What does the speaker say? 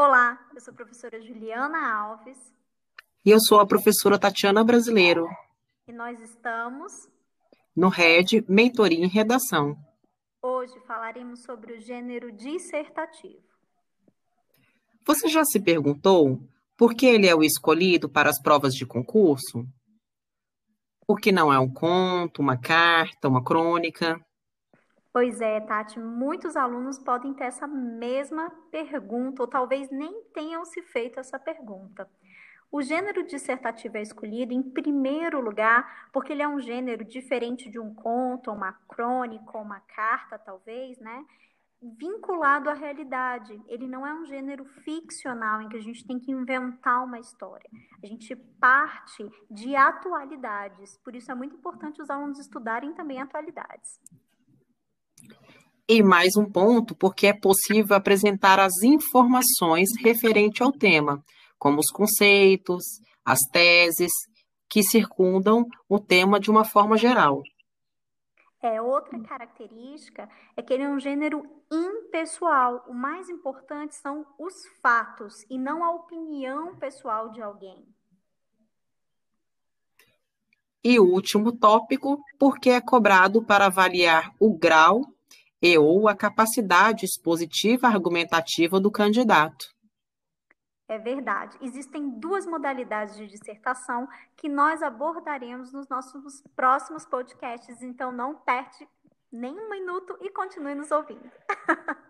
Olá, eu sou a professora Juliana Alves. E eu sou a professora Tatiana Brasileiro. E nós estamos no RED Mentoria em Redação. Hoje falaremos sobre o gênero dissertativo. Você já se perguntou por que ele é o escolhido para as provas de concurso? Porque não é um conto, uma carta, uma crônica? Pois é, Tati, muitos alunos podem ter essa mesma pergunta, ou talvez nem tenham se feito essa pergunta. O gênero dissertativo é escolhido em primeiro lugar porque ele é um gênero diferente de um conto, uma crônica, uma carta, talvez, né? Vinculado à realidade. Ele não é um gênero ficcional em que a gente tem que inventar uma história. A gente parte de atualidades. Por isso é muito importante os alunos estudarem também atualidades. E mais um ponto, porque é possível apresentar as informações referente ao tema, como os conceitos, as teses que circundam o tema de uma forma geral. É, outra característica é que ele é um gênero impessoal. O mais importante são os fatos e não a opinião pessoal de alguém. E o último tópico, porque é cobrado para avaliar o grau e ou a capacidade expositiva argumentativa do candidato. É verdade. Existem duas modalidades de dissertação que nós abordaremos nos nossos próximos podcasts, então não perde nem um minuto e continue nos ouvindo.